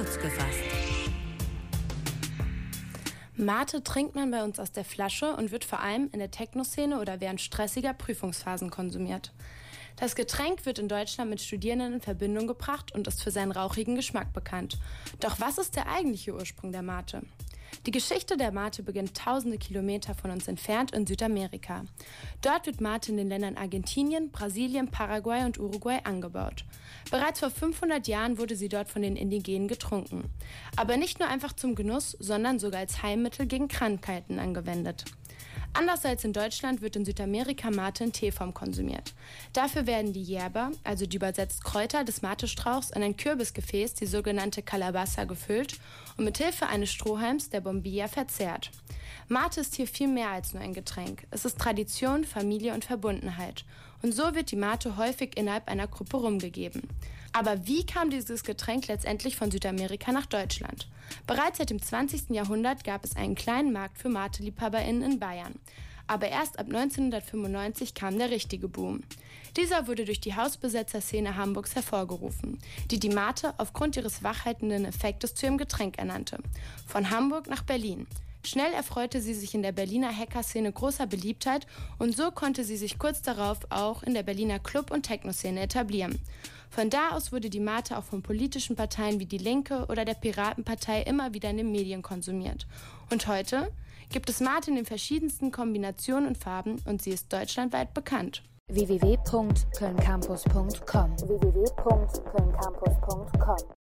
Kurz gefasst. Mate trinkt man bei uns aus der Flasche und wird vor allem in der Techno-Szene oder während stressiger Prüfungsphasen konsumiert. Das Getränk wird in Deutschland mit Studierenden in Verbindung gebracht und ist für seinen rauchigen Geschmack bekannt. Doch was ist der eigentliche Ursprung der Mate? Die Geschichte der Mate beginnt tausende Kilometer von uns entfernt in Südamerika. Dort wird Mate in den Ländern Argentinien, Brasilien, Paraguay und Uruguay angebaut. Bereits vor 500 Jahren wurde sie dort von den Indigenen getrunken. Aber nicht nur einfach zum Genuss, sondern sogar als Heilmittel gegen Krankheiten angewendet. Anders als in Deutschland wird in Südamerika Mate in Teeform konsumiert. Dafür werden die Yerba, also die übersetzt Kräuter des Mate-Strauchs, in ein Kürbisgefäß, die sogenannte Calabaza, gefüllt und mit Hilfe eines Strohhalms, der Bombilla, verzehrt. Mate ist hier viel mehr als nur ein Getränk. Es ist Tradition, Familie und Verbundenheit. Und so wird die Mate häufig innerhalb einer Gruppe rumgegeben. Aber wie kam dieses Getränk letztendlich von Südamerika nach Deutschland? Bereits seit dem 20. Jahrhundert gab es einen kleinen Markt für Mate-LiebhaberInnen in Bayern. Aber erst ab 1995 kam der richtige Boom. Dieser wurde durch die Hausbesetzerszene Hamburgs hervorgerufen, die die Mate aufgrund ihres wachhaltenden Effektes zu ihrem Getränk ernannte. Von Hamburg nach Berlin. Schnell erfreute sie sich in der Berliner Hacker-Szene großer Beliebtheit und so konnte sie sich kurz darauf auch in der Berliner Club- und Techno-Szene etablieren. Von da aus wurde die Mate auch von politischen Parteien wie die Linke oder der Piratenpartei immer wieder in den Medien konsumiert. Und heute gibt es Mate in den verschiedensten Kombinationen und Farben und sie ist deutschlandweit bekannt www.kölncampus.com www